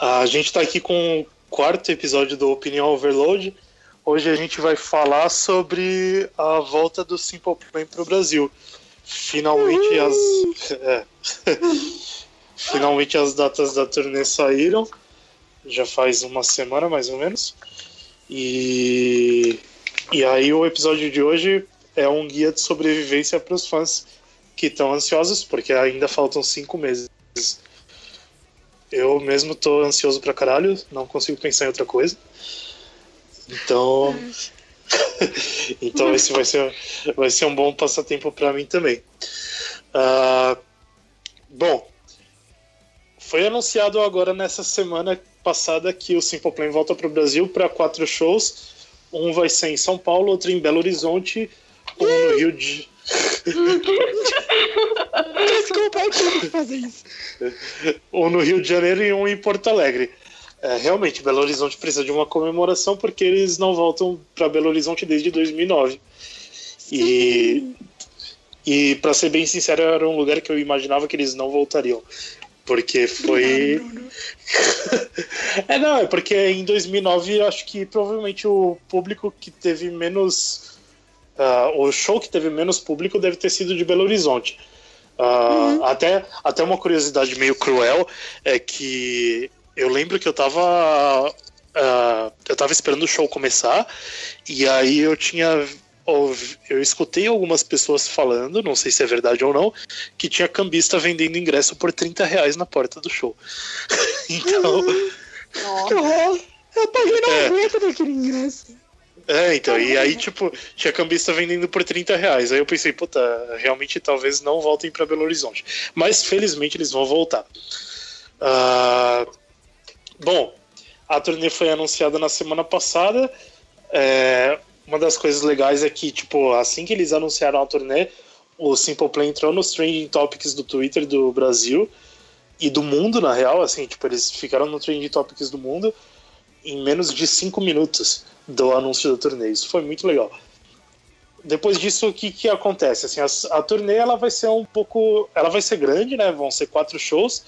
A gente está aqui com o quarto episódio do Opinião Overload. Hoje a gente vai falar sobre a volta do Simple Plan para o Brasil. Finalmente as. É. Finalmente as datas da turnê saíram. Já faz uma semana mais ou menos. E, e aí o episódio de hoje é um guia de sobrevivência para os fãs que estão ansiosos, porque ainda faltam cinco meses. Eu mesmo tô ansioso pra caralho, não consigo pensar em outra coisa. Então. então esse vai ser, vai ser um bom passatempo para mim também. Uh, bom, foi anunciado agora nessa semana passada que o Simple Plan volta para o Brasil para quatro shows. Um vai ser em São Paulo, outro em Belo Horizonte, um no Rio de Desculpa, eu tive que fazer isso. Um no Rio de Janeiro e um em Porto Alegre. É, realmente, Belo Horizonte precisa de uma comemoração porque eles não voltam para Belo Horizonte desde 2009. Sim. E, e para ser bem sincero, era um lugar que eu imaginava que eles não voltariam. Porque foi. é, não, é porque em 2009 acho que provavelmente o público que teve menos Uh, o show que teve menos público deve ter sido de Belo Horizonte. Uh, uhum. até, até uma curiosidade meio cruel é que eu lembro que eu tava. Uh, eu tava esperando o show começar e aí eu tinha. Eu escutei algumas pessoas falando, não sei se é verdade ou não, que tinha cambista vendendo ingresso por 30 reais na porta do show. então. Uhum. Nossa. Eu paguei 90 é. daquele ingresso. É, então, e aí, tipo, tinha cambista vendendo por 30 reais. Aí eu pensei, puta, realmente talvez não voltem para Belo Horizonte. Mas felizmente eles vão voltar. Uh, bom, a turnê foi anunciada na semana passada. É, uma das coisas legais é que, tipo, assim que eles anunciaram a turnê, o Simple Plan entrou nos trending topics do Twitter do Brasil e do mundo, na real, assim, tipo, eles ficaram no trending topics do mundo em menos de 5 minutos do anúncio do torneio. Isso foi muito legal. Depois disso, o que, que acontece? Assim, a, a turnê ela vai ser um pouco. Ela vai ser grande, né? Vão ser quatro shows,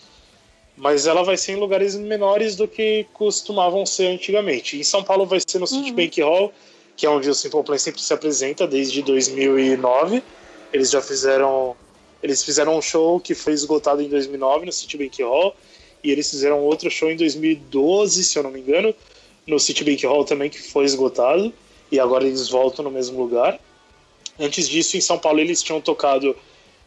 mas ela vai ser em lugares menores do que costumavam ser antigamente. Em São Paulo vai ser no uhum. Citibank Hall, que é onde o Simple Plan sempre se apresenta desde 2009. Eles já fizeram. Eles fizeram um show que foi esgotado em 2009 no Citibank Hall, e eles fizeram outro show em 2012, se eu não me engano, no Citibank Hall também, que foi esgotado, e agora eles voltam no mesmo lugar. Antes disso, em São Paulo, eles tinham tocado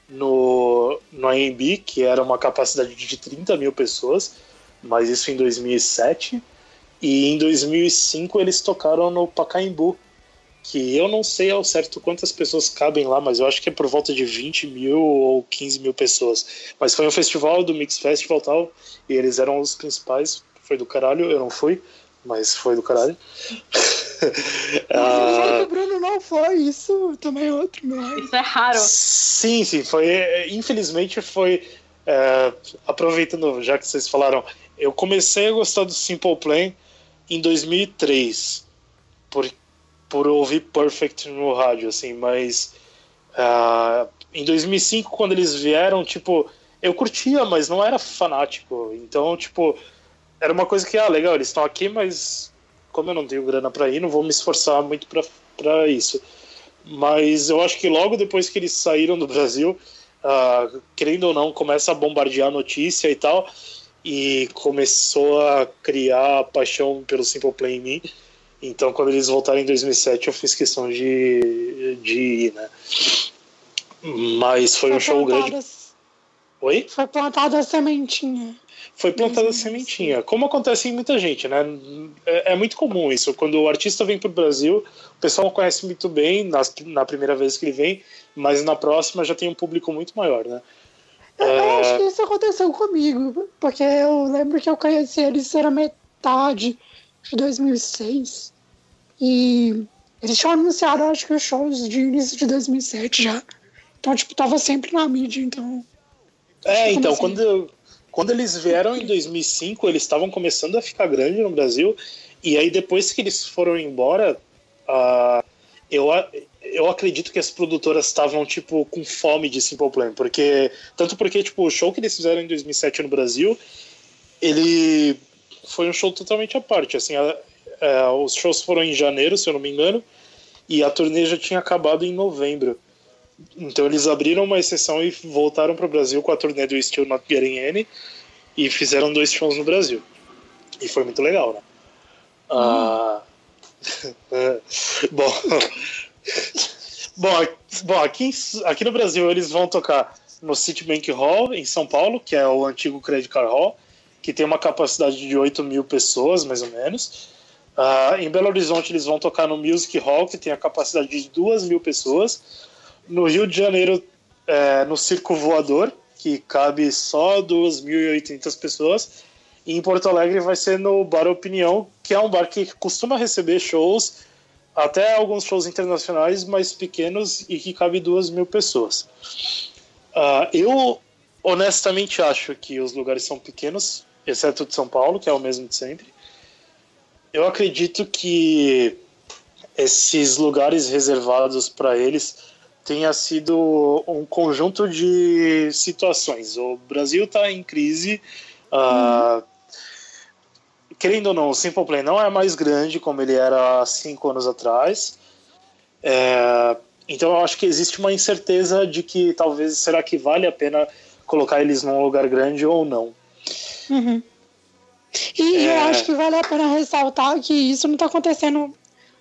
no, no AMB, que era uma capacidade de 30 mil pessoas, mas isso em 2007. E em 2005 eles tocaram no Pacaembu, que eu não sei ao certo quantas pessoas cabem lá, mas eu acho que é por volta de 20 mil ou 15 mil pessoas. Mas foi um festival do Mix Festival tal, e eles eram os principais, foi do caralho, eu não fui, mas foi do caralho. ah, o Bruno não foi, isso também é outro milagre. Isso é raro. Sim, sim, foi. Infelizmente foi. É, aproveitando, já que vocês falaram, eu comecei a gostar do Simple Plan em 2003, por, por ouvir Perfect no rádio, assim, mas uh, em 2005, quando eles vieram, tipo, eu curtia, mas não era fanático, então, tipo, era uma coisa que, ah, legal, eles estão aqui, mas como eu não tenho grana para ir, não vou me esforçar muito para isso. Mas eu acho que logo depois que eles saíram do Brasil, uh, querendo ou não, começa a bombardear a notícia e tal, e começou a criar a paixão pelo Simple Play em mim. Então, quando eles voltaram em 2007, eu fiz questão de, de ir, né? Mas foi, foi um show grande. Oi? Foi plantada a sementinha foi plantada a sementinha. Como acontece em muita gente, né? É, é, muito comum isso. Quando o artista vem para o Brasil, o pessoal não conhece muito bem nas, na primeira vez que ele vem, mas na próxima já tem um público muito maior, né? Eu, é... acho que isso aconteceu comigo, porque eu lembro que eu conheci eles era metade de 2006 e eles tinham anunciado, acho que os shows de início de 2007 já. Então, tipo, tava sempre na mídia, então. É, então, quando, quando eles vieram em 2005, eles estavam começando a ficar grande no Brasil. E aí, depois que eles foram embora, uh, eu, eu acredito que as produtoras estavam, tipo, com fome de Simple Plan, porque, tanto porque, tipo, o show que eles fizeram em 2007 no Brasil, ele foi um show totalmente à parte, assim, a, a, os shows foram em janeiro, se eu não me engano, e a turnê já tinha acabado em novembro. Então eles abriram uma exceção e voltaram para o Brasil com a turnê do Still Not Getting Any e fizeram dois shows no Brasil. E foi muito legal, né? Hum. Ah, bom, bom, bom aqui, aqui no Brasil eles vão tocar no Citibank Hall, em São Paulo, que é o antigo Credit Card Hall, que tem uma capacidade de 8 mil pessoas, mais ou menos. Uh, em Belo Horizonte eles vão tocar no Music Hall, que tem a capacidade de 2 mil pessoas. No Rio de Janeiro, é, no Circo Voador, que cabe só 2.800 pessoas. E em Porto Alegre vai ser no Bar Opinião, que é um bar que costuma receber shows, até alguns shows internacionais mais pequenos e que cabe duas mil pessoas. Uh, eu honestamente acho que os lugares são pequenos, exceto de São Paulo, que é o mesmo de sempre. Eu acredito que esses lugares reservados para eles tenha sido um conjunto de situações. O Brasil está em crise. Uh, querendo ou não, o Simple Play não é mais grande como ele era há cinco anos atrás. É, então eu acho que existe uma incerteza de que talvez será que vale a pena colocar eles num lugar grande ou não. Uhum. E é... eu acho que vale a pena ressaltar que isso não está acontecendo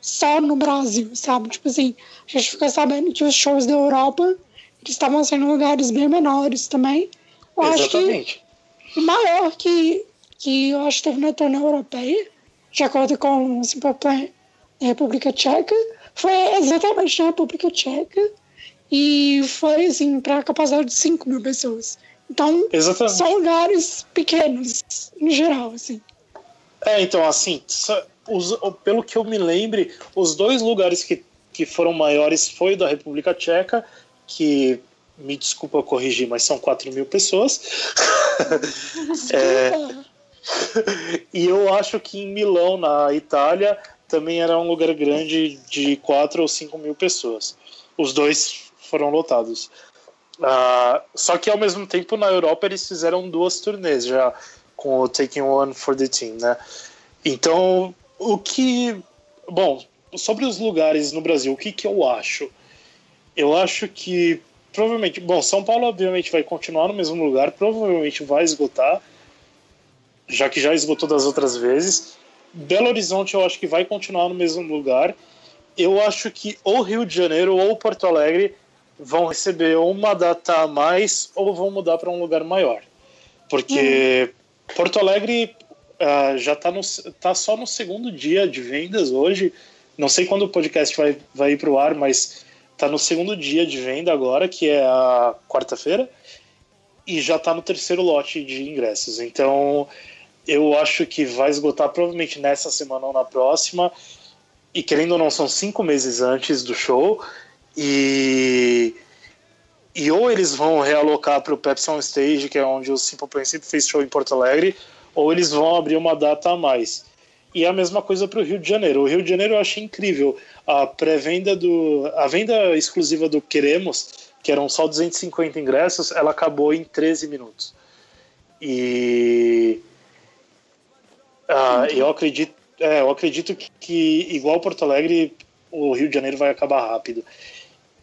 só no Brasil, sabe? Tipo assim, a gente fica sabendo que os shows da Europa eles estavam sendo lugares bem menores também. Eu Exatamente. acho que o maior que, que eu acho que teve na turnê europeia, de acordo com o Simple Plan da República Tcheca, foi exatamente na República Tcheca e foi assim para capacidade de 5 mil pessoas. Então, Exatamente. são lugares pequenos, em geral, assim. É, então, assim, os, pelo que eu me lembre, os dois lugares que, que foram maiores foi da República Tcheca, que me desculpa corrigir, mas são 4 mil pessoas. é, e eu acho que em Milão, na Itália, também era um lugar grande de 4 ou 5 mil pessoas. Os dois foram lotados. Uh, só que ao mesmo tempo na Europa eles fizeram duas turnês já com o Taking One for the Team, né? Então o que. Bom, sobre os lugares no Brasil, o que, que eu acho? Eu acho que provavelmente. Bom, São Paulo, obviamente, vai continuar no mesmo lugar, provavelmente vai esgotar, já que já esgotou das outras vezes. Belo Horizonte, eu acho que vai continuar no mesmo lugar. Eu acho que ou Rio de Janeiro ou Porto Alegre vão receber uma data a mais ou vão mudar para um lugar maior. Porque hum. Porto Alegre uh, já está tá só no segundo dia de vendas hoje. Não sei quando o podcast vai, vai ir para o ar, mas está no segundo dia de venda agora, que é a quarta-feira, e já está no terceiro lote de ingressos. Então, eu acho que vai esgotar provavelmente nessa semana ou na próxima. E querendo ou não, são cinco meses antes do show. E, e ou eles vão realocar para o Pepsi On Stage, que é onde o Simple Plan sempre fez show em Porto Alegre, ou eles vão abrir uma data a mais. E a mesma coisa para o Rio de Janeiro. O Rio de Janeiro eu achei incrível. A pré-venda do. A venda exclusiva do Queremos, que eram só 250 ingressos, ela acabou em 13 minutos. E. Ah, eu acredito. É, eu acredito que, igual Porto Alegre, o Rio de Janeiro vai acabar rápido.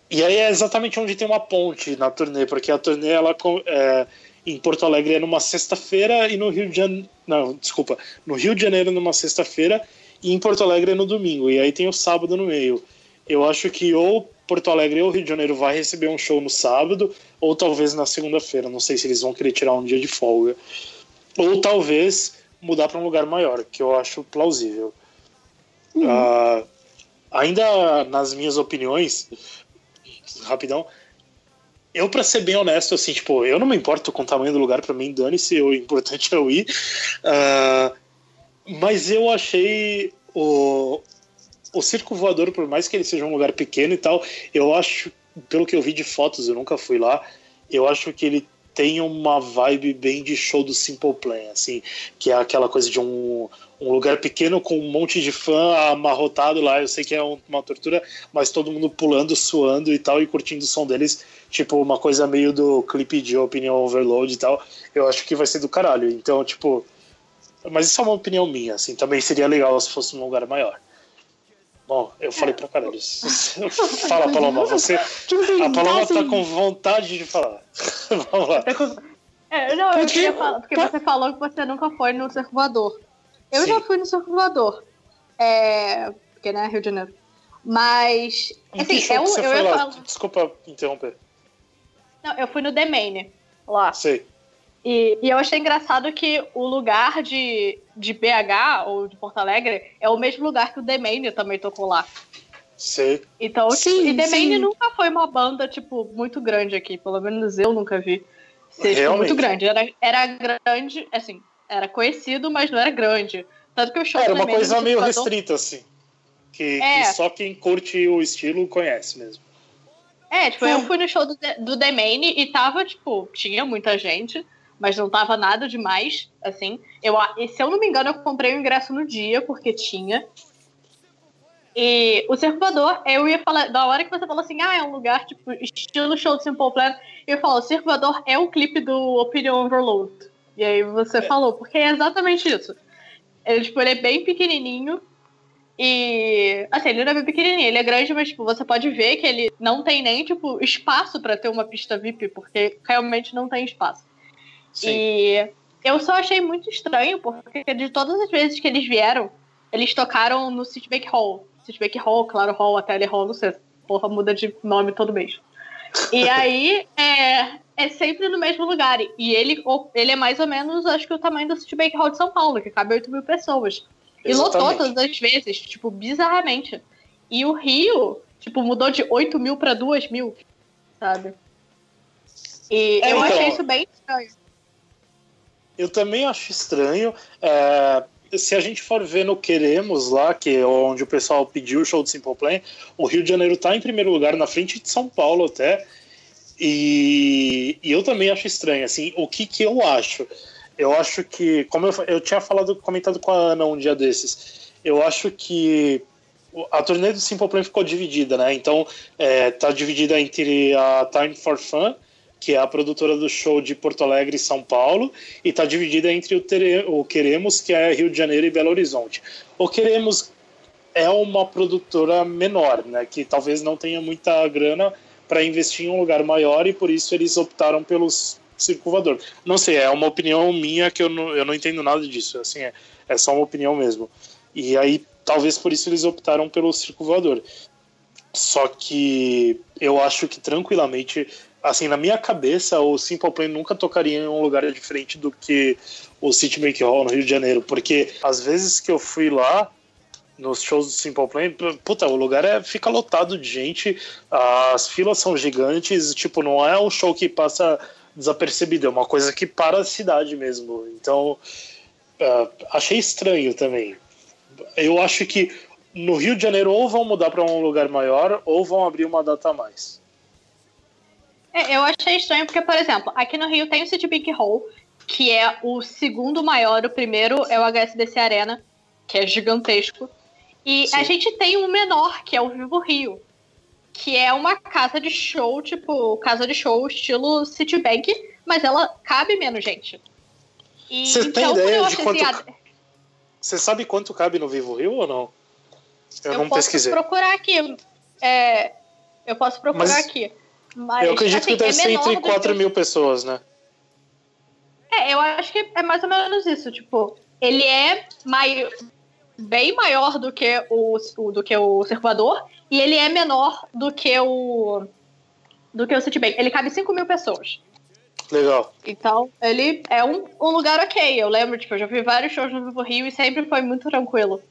E aí é exatamente onde tem uma ponte na turnê, porque a turnê ela é, em Porto Alegre é numa sexta-feira e no Rio de Janeiro. Não, desculpa. No Rio de Janeiro numa sexta-feira e em Porto Alegre é no domingo. E aí tem o sábado no meio. Eu acho que ou Porto Alegre ou Rio de Janeiro vai receber um show no sábado, ou talvez na segunda-feira. Não sei se eles vão querer tirar um dia de folga. Ou talvez mudar para um lugar maior, que eu acho plausível. Uhum. Uh, ainda nas minhas opiniões, rapidão, eu, para ser bem honesto, assim, tipo, eu não me importo com o tamanho do lugar, para mim, dane-se, o importante é eu ir. Uh, mas eu achei o, o Circo Voador, por mais que ele seja um lugar pequeno e tal, eu acho, pelo que eu vi de fotos, eu nunca fui lá, eu acho que ele tem uma vibe bem de show do Simple Plan, assim, que é aquela coisa de um, um lugar pequeno com um monte de fã amarrotado lá. Eu sei que é uma tortura, mas todo mundo pulando, suando e tal, e curtindo o som deles, tipo uma coisa meio do clipe de Opinion Overload e tal. Eu acho que vai ser do caralho. Então, tipo. Mas isso é uma opinião minha, assim. Também seria legal se fosse num lugar maior. Bom, eu falei pra caralho. Fala, Paloma, você. A Paloma tá com vontade de falar. Vamos lá. É, não, eu queria falar, porque você falou que você nunca foi no circulador. Eu Sim. já fui no circulador. É. Porque, né, Rio de Janeiro. Mas. Assim, é um, eu ia falar... Desculpa interromper. Não, eu fui no The Main, lá. Sei. E, e, eu achei engraçado que o lugar de, de BH ou de Porto Alegre é o mesmo lugar que o The Main também tocou lá. Sei. Então, sim, e The Main nunca foi uma banda, tipo, muito grande aqui. Pelo menos eu nunca vi ser tipo, muito grande. Era, era grande, assim, era conhecido, mas não era grande. Tanto que o show Era uma coisa meio restrita, assim. Que, é. que, só quem curte o estilo conhece mesmo. É, tipo, é. eu fui no show do, do The Main e tava, tipo, tinha muita gente mas não tava nada demais, assim. Eu, se eu não me engano, eu comprei o ingresso no dia, porque tinha. E o Circulador, eu ia falar, da hora que você falou assim, ah, é um lugar, tipo, estilo show do Simple Plan, eu falo, o Circulador é o clipe do Opinion Overload. E aí você é. falou, porque é exatamente isso. Ele, tipo, ele é bem pequenininho, e, assim, ele não é bem pequenininho, ele é grande, mas, tipo, você pode ver que ele não tem nem, tipo, espaço para ter uma pista VIP, porque realmente não tem espaço. Sim. E eu só achei muito estranho, porque de todas as vezes que eles vieram, eles tocaram no Citibank Hall. Citibank Hall, Claro Hall, Tele Hall, não sei. Porra, muda de nome todo mês. E aí, é, é sempre no mesmo lugar. E ele, ele é mais ou menos, acho que o tamanho do Citibank Hall de São Paulo, que cabe 8 mil pessoas. E Exatamente. lotou todas as vezes, tipo, bizarramente. E o Rio, tipo, mudou de 8 mil para 2 mil, sabe? E é, eu então, achei isso bem estranho. Eu também acho estranho. É, se a gente for ver no Queremos lá, que é onde o pessoal pediu o show do Simple Plan, o Rio de Janeiro está em primeiro lugar, na frente de São Paulo até. E, e, eu também acho estranho. Assim, o que, que eu acho? Eu acho que, como eu, eu tinha falado, comentado com a Ana um dia desses, eu acho que a turnê do Simple Plan ficou dividida, né? Então, é, tá dividida entre a Time for Fun que é a produtora do show de Porto Alegre e São Paulo, e está dividida entre o, Tere, o Queremos, que é Rio de Janeiro e Belo Horizonte. O Queremos é uma produtora menor, né, que talvez não tenha muita grana para investir em um lugar maior e por isso eles optaram pelos circulador. Não sei, é uma opinião minha que eu não, eu não entendo nada disso, assim, é, é só uma opinião mesmo. E aí, talvez por isso eles optaram pelo circulador. Só que eu acho que tranquilamente assim, na minha cabeça, o Simple Plan nunca tocaria em um lugar diferente do que o City Make Hall no Rio de Janeiro, porque às vezes que eu fui lá nos shows do Simple Plan, puta, o lugar é, fica lotado de gente, as filas são gigantes, tipo, não é um show que passa desapercebido, é uma coisa que para a cidade mesmo. Então, uh, achei estranho também. Eu acho que no Rio de Janeiro ou vão mudar para um lugar maior ou vão abrir uma data a mais. É, eu achei estranho porque, por exemplo, aqui no Rio tem o City Big Hall, que é o segundo maior, o primeiro é o HSBC Arena, que é gigantesco. E Sim. a gente tem um menor, que é o Vivo Rio, que é uma casa de show, tipo, casa de show estilo Citibank, mas ela cabe menos gente. Você então, tem ideia de quanto... Assim, Você sabe quanto cabe no Vivo Rio ou não? Eu, eu não posso pesquisei. procurar aqui. É, eu posso procurar mas... aqui. Mas, eu acredito assim, que deve é ser entre 4 que... mil pessoas, né? É, eu acho que é mais ou menos isso. Tipo, ele é mai... bem maior do que o, o, do que o circulador e ele é menor do que o do que o Citibank. Ele cabe 5 mil pessoas. Legal. Então, ele é um, um lugar ok. Eu lembro, tipo, eu já vi vários shows no Vivo Rio e sempre foi muito tranquilo.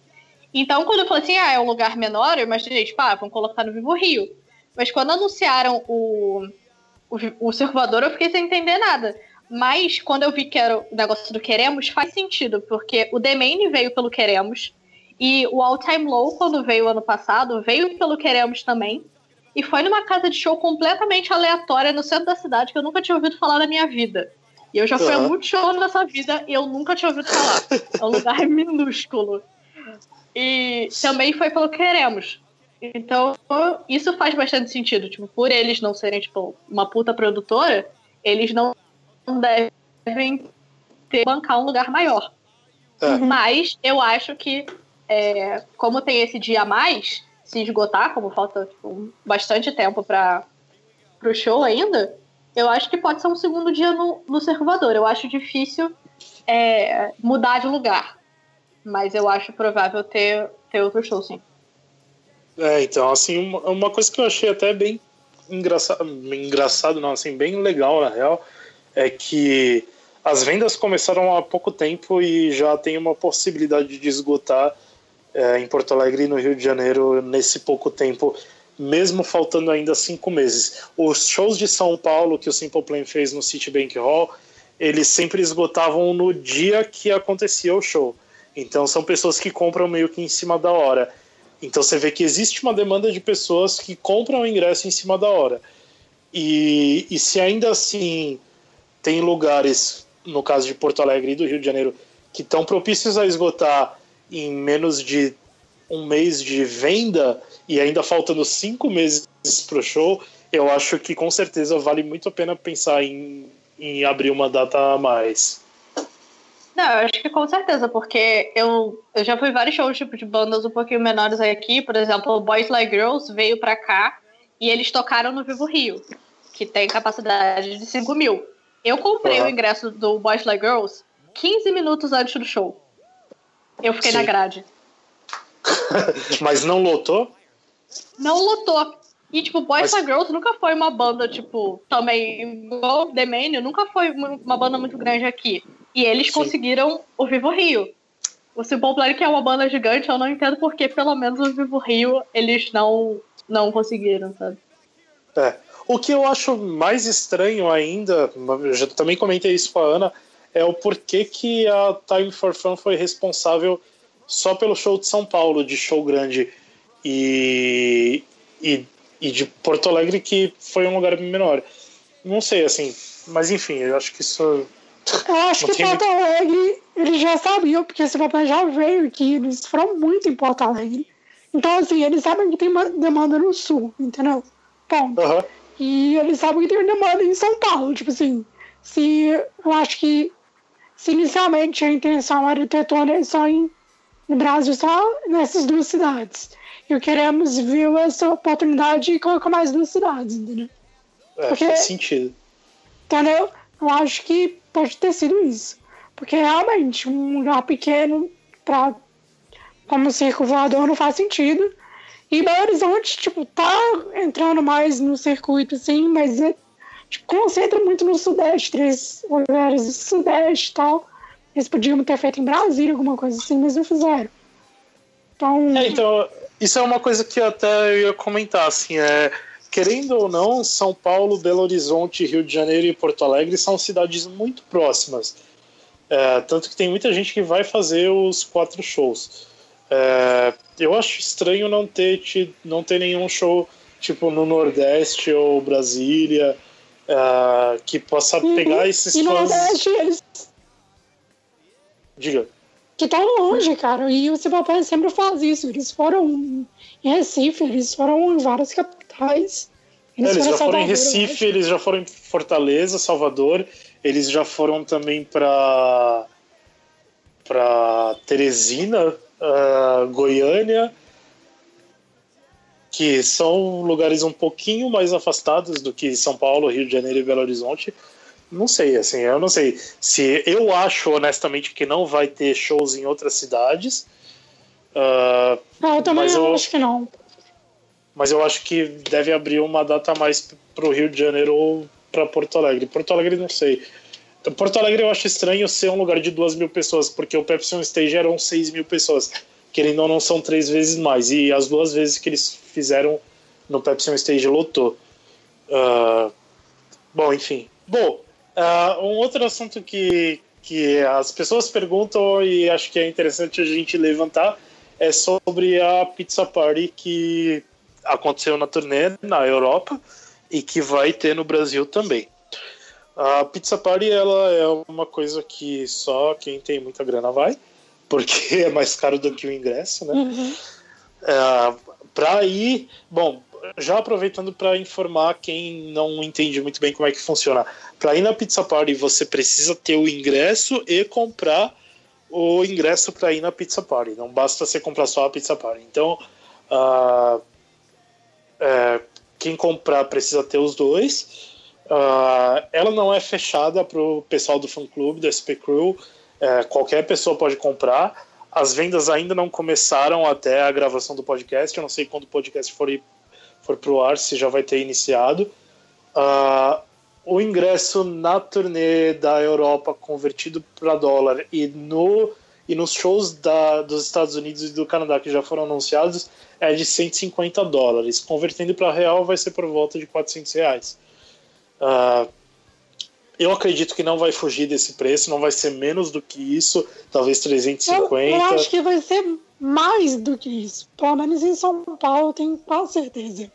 Então, quando eu falei assim, ah, é um lugar menor, eu imaginei, tipo, ah, vamos colocar no Vivo Rio. Mas quando anunciaram o, o, o circulador, eu fiquei sem entender nada. Mas quando eu vi que era o negócio do Queremos, faz sentido, porque o The Main veio pelo Queremos. E o All Time Low, quando veio ano passado, veio pelo Queremos também. e foi numa casa de show completamente aleatória no centro da cidade que eu nunca tinha ouvido falar na minha vida. E eu já fui uhum. a muitos shows nessa vida e eu nunca tinha ouvido falar. É um lugar minúsculo. E também foi pelo Queremos. Então, isso faz bastante sentido. Tipo, por eles não serem, tipo, uma puta produtora, eles não devem ter bancar um lugar maior. É. Mas eu acho que, é, como tem esse dia a mais, se esgotar, como falta tipo, bastante tempo para o show ainda, eu acho que pode ser um segundo dia no, no Circulador. Eu acho difícil é, mudar de lugar. Mas eu acho provável ter, ter outro show, sim. É, então, assim, uma, uma coisa que eu achei até bem engraçado, engraçado, não, assim, bem legal, na real, é que as vendas começaram há pouco tempo e já tem uma possibilidade de esgotar é, em Porto Alegre e no Rio de Janeiro nesse pouco tempo, mesmo faltando ainda cinco meses. Os shows de São Paulo que o Simple Plan fez no Citibank Hall, eles sempre esgotavam no dia que acontecia o show. Então são pessoas que compram meio que em cima da hora. Então você vê que existe uma demanda de pessoas que compram o ingresso em cima da hora. E, e se ainda assim tem lugares, no caso de Porto Alegre e do Rio de Janeiro, que estão propícios a esgotar em menos de um mês de venda e ainda faltando cinco meses para o show, eu acho que com certeza vale muito a pena pensar em, em abrir uma data a mais. Não, eu acho que com certeza, porque eu, eu já fui vários shows tipo, de bandas um pouquinho menores aqui, por exemplo, Boys Like Girls veio pra cá e eles tocaram no Vivo Rio, que tem capacidade de 5 mil. Eu comprei uhum. o ingresso do Boys Like Girls 15 minutos antes do show. Eu fiquei Sim. na grade. Mas não lotou? Não lotou. E, tipo, Boys Mas... Girls nunca foi uma banda, tipo, também igual The Mania, nunca foi uma banda muito grande aqui. E eles Sim. conseguiram o Vivo Rio. O Simple Plan, que é uma banda gigante, eu não entendo porque, pelo menos, o Vivo Rio eles não, não conseguiram, sabe? É. O que eu acho mais estranho ainda, eu também comentei isso com a Ana, é o porquê que a Time for Fun foi responsável só pelo show de São Paulo, de show grande, e, e, e de Porto Alegre, que foi um lugar menor. Não sei, assim, mas enfim, eu acho que isso. Eu acho que Porto. Alegre eles já sabiam, porque esse papai já veio aqui, eles foram muito em Porto Alegre. Então, assim, eles sabem que tem demanda no sul, entendeu? Ponto. Uhum. E eles sabem que tem demanda em São Paulo. Tipo assim, se eu acho que se inicialmente a intenção era ter toda só em, no Brasil, só nessas duas cidades. E queremos ver essa oportunidade e colocar mais duas cidades, entendeu? É, Porque, faz sentido. Entendeu? Eu acho que pode ter sido isso. Porque realmente um lugar pequeno para como circo voador não faz sentido. E Belo Horizonte, tipo, tá entrando mais no circuito, assim, mas é concentra muito no Sudeste, três lugares do Sudeste e tal. Eles podiam ter feito em Brasília alguma coisa assim, mas não fizeram. Então, é, então isso é uma coisa que até eu ia comentar, assim, é, querendo ou não, São Paulo, Belo Horizonte, Rio de Janeiro e Porto Alegre são cidades muito próximas. É, tanto que tem muita gente que vai fazer os quatro shows. É, eu acho estranho não ter, não ter nenhum show tipo no Nordeste ou Brasília uh, que possa uhum. pegar esses e fãs. Nordeste, eles. Diga. Que tá longe, cara. E o Cibapé sempre faz isso. Eles foram em Recife, eles foram em várias capitais. Eles, é, eles já foram em Recife, eles já foram em Fortaleza, Salvador. Eles já foram também para para Teresina, uh, Goiânia que são lugares um pouquinho mais afastados do que São Paulo, Rio de Janeiro e Belo Horizonte. Não sei, assim, eu não sei. Se eu acho honestamente que não vai ter shows em outras cidades. Uh, não, eu também eu, acho que não. Mas eu acho que deve abrir uma data mais para o Rio de Janeiro ou para Porto Alegre. Porto Alegre não sei. Porto Alegre eu acho estranho ser um lugar de duas mil pessoas, porque o Pepsi on Stage eram 6 mil pessoas querendo ou não, são três vezes mais. E as duas vezes que eles fizeram no Pepsi On Stage lotou. Uh, bom, enfim. Bom, uh, um outro assunto que, que as pessoas perguntam e acho que é interessante a gente levantar é sobre a Pizza Party que aconteceu na turnê na Europa e que vai ter no Brasil também. A Pizza Party ela é uma coisa que só quem tem muita grana vai, porque é mais caro do que o ingresso, né? Uhum. É, para ir, bom, já aproveitando para informar quem não entende muito bem como é que funciona. Para ir na Pizza Party, você precisa ter o ingresso e comprar o ingresso para ir na Pizza Party. Não basta você comprar só a Pizza Party. Então, uh, é, quem comprar precisa ter os dois. Uh, ela não é fechada para o pessoal do fã clube, do SP Crew. É, qualquer pessoa pode comprar. As vendas ainda não começaram até a gravação do podcast. Eu não sei quando o podcast for, for para o ar, se já vai ter iniciado. Uh, o ingresso na turnê da Europa convertido para dólar e no e nos shows da, dos Estados Unidos e do Canadá que já foram anunciados é de 150 dólares. Convertendo para real vai ser por volta de 400 reais. Uh, eu acredito que não vai fugir desse preço, não vai ser menos do que isso, talvez 350. Eu, eu acho que vai ser mais do que isso. Pelo menos em São Paulo, tenho quase certeza.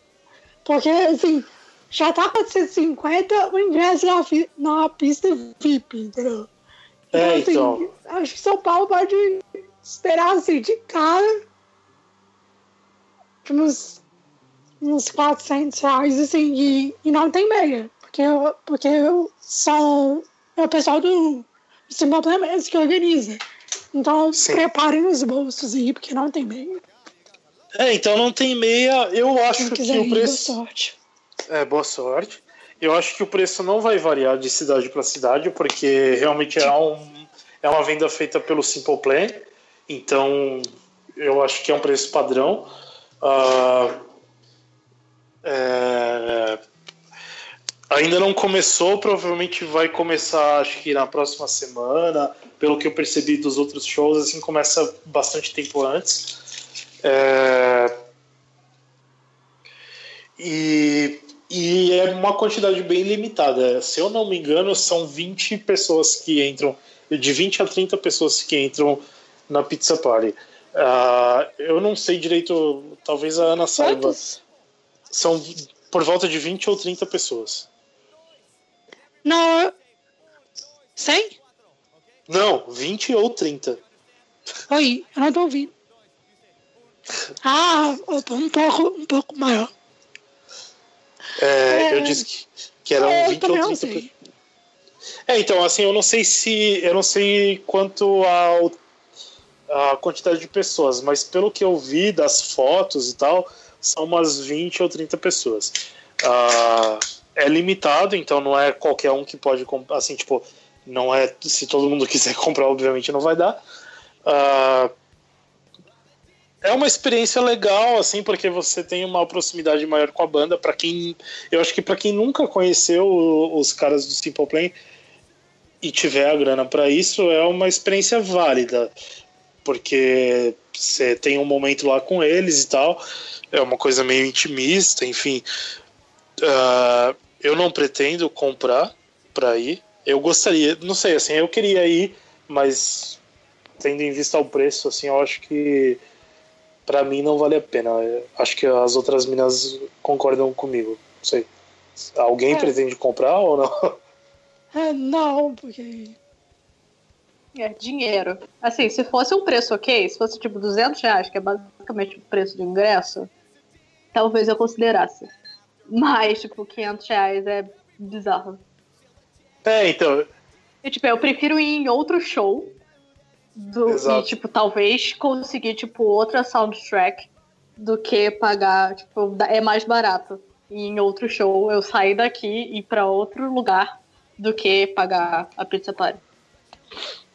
Porque, assim, já tá pra 150 o ingresso na, na pista VIP, entendeu? É, então, assim, então. Acho que São Paulo pode esperar assim de cara uns, uns 400 reais assim, e, e não tem meia. Porque, porque são é o pessoal do Simple Plan que organiza. Então Sim. preparem os bolsos aí, porque não tem meia. É, então não tem meia. Eu acho que o preço. Boa sorte. É, boa sorte. Eu acho que o preço não vai variar de cidade para cidade, porque realmente é, um, é uma venda feita pelo Simple Plan. Então, eu acho que é um preço padrão. Uh, é, ainda não começou, provavelmente vai começar, acho que na próxima semana. Pelo que eu percebi dos outros shows, assim, começa bastante tempo antes. É, e e é uma quantidade bem limitada. Se eu não me engano, são 20 pessoas que entram, de 20 a 30 pessoas que entram na Pizza Party. Uh, eu não sei direito, talvez a Ana saiba. Quantos? São por volta de 20 ou 30 pessoas. Não. 100? Não, 20 ou 30. Oi, eu não tô ouvindo. Ah, um pouco, um pouco maior. É, é, eu disse que, que eram é, 20 ou 30 É, então, assim, eu não sei se. Eu não sei quanto ao, a quantidade de pessoas, mas pelo que eu vi das fotos e tal, são umas 20 ou 30 pessoas. Ah, é limitado, então não é qualquer um que pode comprar. Assim, tipo, não é. Se todo mundo quiser comprar, obviamente não vai dar. Ah, é uma experiência legal, assim, porque você tem uma proximidade maior com a banda. Para quem, eu acho que para quem nunca conheceu os caras do Simple Plan e tiver a grana para isso, é uma experiência válida, porque você tem um momento lá com eles e tal. É uma coisa meio intimista, enfim. Uh, eu não pretendo comprar para ir. Eu gostaria, não sei, assim, eu queria ir, mas tendo em vista o preço, assim, eu acho que para mim não vale a pena. Eu acho que as outras minas concordam comigo. Não sei. Alguém é. pretende comprar ou não? É, não, porque. É, dinheiro. Assim, se fosse um preço ok, se fosse tipo 200 reais, que é basicamente o preço do ingresso, talvez eu considerasse. Mas, tipo, 500 reais é bizarro. É, então. E, tipo, eu prefiro ir em outro show do, e, tipo, talvez conseguir, tipo, outra soundtrack do que pagar, tipo, é mais barato. E em outro show eu sair daqui e ir pra outro lugar do que pagar a pizza party.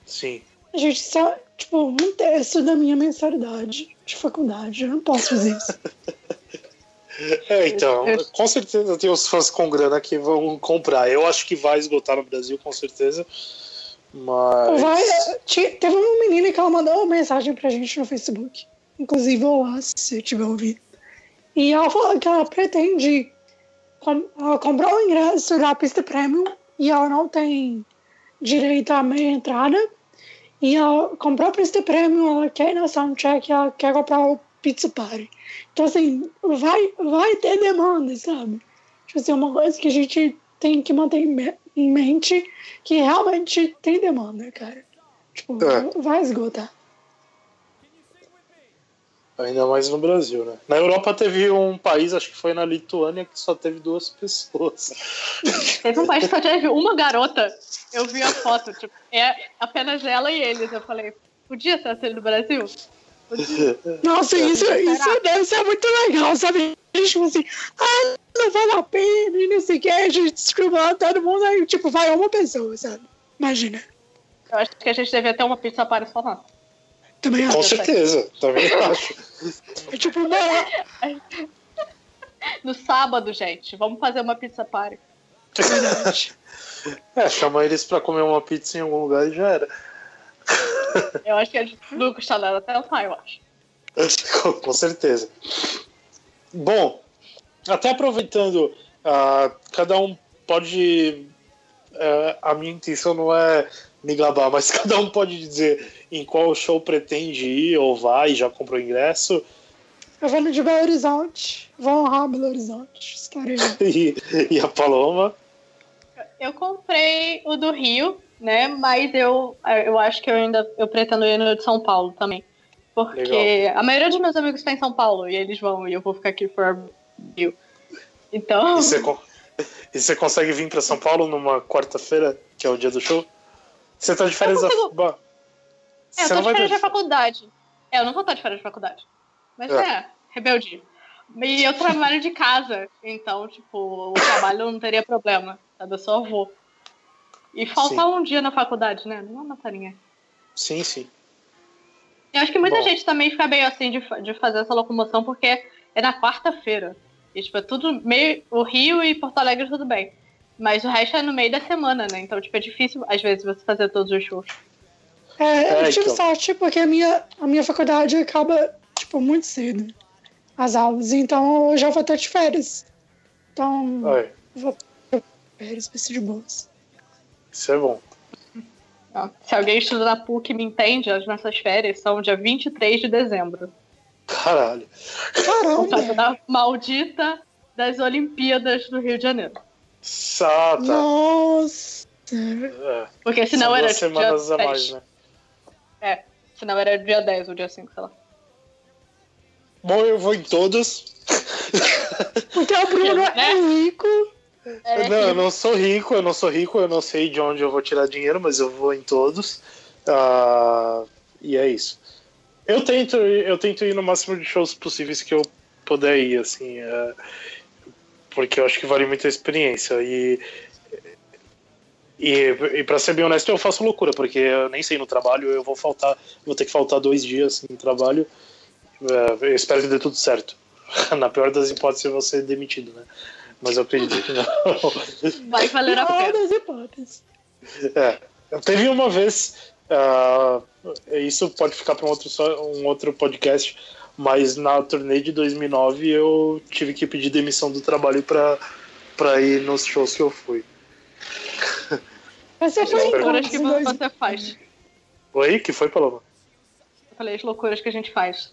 Sim. Gente, isso é, tipo, um terço da minha mensalidade de faculdade. Eu não posso fazer isso. É, então, com certeza tem os fãs com grana que vão comprar. Eu acho que vai esgotar no Brasil, com certeza. Mas. Vai, teve uma menina que ela mandou uma mensagem pra gente no Facebook. Inclusive, olá, se tiver ouvido. E ela falou que ela pretende. Com, ela comprou o ingresso da pista premium e ela não tem direito à meia entrada. E ela comprou a pista premium, ela quer ir na soundcheck, ela quer comprar o pizza party. Então, assim, vai, vai ter demanda, sabe? Tipo assim, é uma coisa que a gente tem que manter em mente que realmente tem demanda, cara. Tipo, é. vai esgotar. Ainda mais no Brasil, né? Na Europa teve um país, acho que foi na Lituânia, que só teve duas pessoas. Teve um país que só teve uma garota. Eu vi a foto, tipo, é apenas ela e eles. Eu falei, podia ser assim no Brasil? Podia. Nossa, isso, isso deve ser muito legal, sabe? Tipo assim, ah, não vale a pena, e não sei o que, a gente desculpa todo mundo, aí, tipo, vai uma pessoa, sabe? Imagina. Eu acho que a gente devia ter uma pizza para só lá. Também Com certeza, também acho. É tipo, não. No sábado, gente, vamos fazer uma pizza party. É, chama eles pra comer uma pizza em algum lugar e já era. Eu acho que a gente não custa nada até o pai, eu acho. Com certeza. Bom, até aproveitando, uh, cada um pode. Uh, a minha intenção não é me gabar, mas cada um pode dizer em qual show pretende ir ou vai, já comprou ingresso. Eu vou no de Belo Horizonte, vou honrar Belo Horizonte, estarei e, e a Paloma? Eu comprei o do Rio, né? Mas eu, eu acho que eu ainda eu pretendo ir no de São Paulo também. Porque Legal. a maioria dos meus amigos está em São Paulo e eles vão e eu vou ficar aqui for Rio. Então. E você, e você consegue vir para São Paulo numa quarta-feira, que é o dia do show? Você tá de férias consigo... da... É, eu tô de férias da faculdade. É, eu não vou estar de férias da faculdade. Mas é, é rebeldia. E eu trabalho de casa, então, tipo, o trabalho não teria problema, sabe? Eu só vou. E faltar um dia na faculdade, né? Não é uma tarinha. Sim, sim. Eu acho que muita Bom. gente também fica meio assim de, de fazer essa locomoção porque é na quarta-feira. E, tipo, é tudo meio. O Rio e Porto Alegre tudo bem. Mas o resto é no meio da semana, né? Então, tipo, é difícil, às vezes, você fazer todos os shows. É, eu tive então. sorte porque a minha, a minha faculdade acaba, tipo, muito cedo. As aulas. Então eu já vou estar de férias. Então, Oi. vou ter férias, vai ser de boas. Isso é bom. Se alguém estuda na PUC me entende, as nossas férias são dia 23 de dezembro. Caralho. Caramba. Por causa da maldita das Olimpíadas do Rio de Janeiro. Sata. Nossa. É. Porque senão São era duas semanas dia a mais, né? É, senão era dia 10 ou dia 5, sei lá. Bom, eu vou em todos. Porque o Bruno é né? rico. É, não, eu não sou rico, eu não sou rico, eu não sei de onde eu vou tirar dinheiro, mas eu vou em todos. Uh, e é isso. Eu tento, eu tento ir no máximo de shows possíveis que eu puder ir, assim. Uh, porque eu acho que vale muito a experiência. E, e, e para ser bem honesto, eu faço loucura, porque eu nem sei no trabalho, eu vou faltar, vou ter que faltar dois dias no trabalho. É, eu espero que dê tudo certo. Na pior das hipóteses, eu vou ser demitido, né? Mas eu acredito que não. Vai valer a pena. das hipóteses. É. Teve uma vez, uh, isso pode ficar para um outro, um outro podcast, mas na turnê de 2009 eu tive que pedir demissão do trabalho para ir nos shows que eu fui. Mas você foi loucuras que você faz. Oi, que foi, Paloma? Eu falei as loucuras que a gente faz.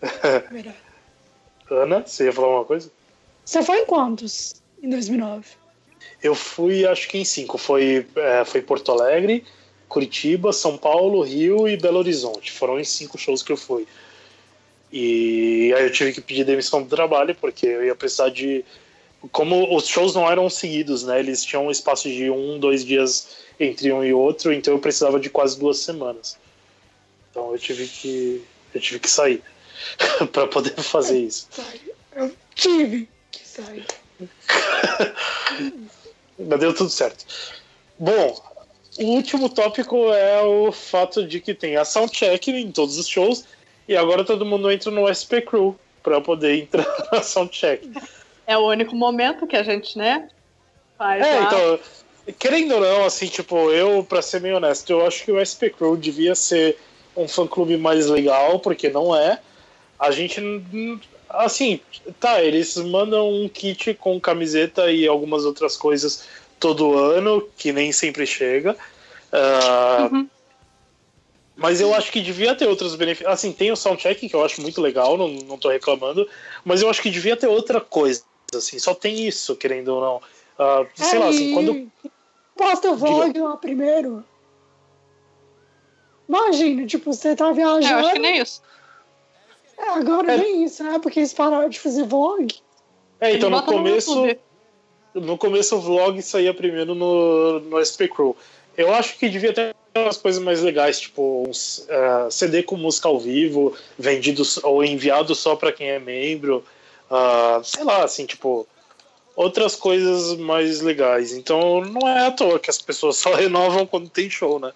Ana, você ia falar uma coisa? Você foi em quantos em 2009? Eu fui, acho que em cinco. Foi, é, foi Porto Alegre, Curitiba, São Paulo, Rio e Belo Horizonte. Foram em cinco shows que eu fui. E aí eu tive que pedir demissão do trabalho, porque eu ia precisar de. Como os shows não eram seguidos, né? Eles tinham um espaço de um, dois dias entre um e outro, então eu precisava de quase duas semanas. Então eu tive que. Eu tive que sair para poder fazer isso. Eu tive Mas deu tudo certo. Bom, o último tópico é o fato de que tem a soundcheck em todos os shows e agora todo mundo entra no SP Crew para poder entrar na soundcheck. É o único momento que a gente, né, faz. É, lá. então, querendo ou não, assim, tipo, eu, para ser bem honesto, eu acho que o SP Crew devia ser um fã-clube mais legal, porque não é. A gente, assim, tá, eles mandam um kit com camiseta e algumas outras coisas todo ano, que nem sempre chega. Uh, uhum. Mas eu acho que devia ter outros benefícios. Assim, tem o soundcheck, que eu acho muito legal, não, não tô reclamando. Mas eu acho que devia ter outra coisa. Assim, só tem isso, querendo ou não. Uh, sei lá, assim, quando. Posta o vlog lá primeiro. Imagina, tipo, você tá viajando. É, eu acho que nem isso. É, agora é. nem isso, né? Porque eles pararam de fazer vlog. É, então no começo. No, no começo o vlog saía primeiro no, no SP Crew. Eu acho que devia ter umas coisas mais legais, tipo um uh, é, CD com música ao vivo, vendido ou enviado só para quem é membro. Uh, sei lá, assim, tipo, outras coisas mais legais. Então não é à toa que as pessoas só renovam quando tem show, né?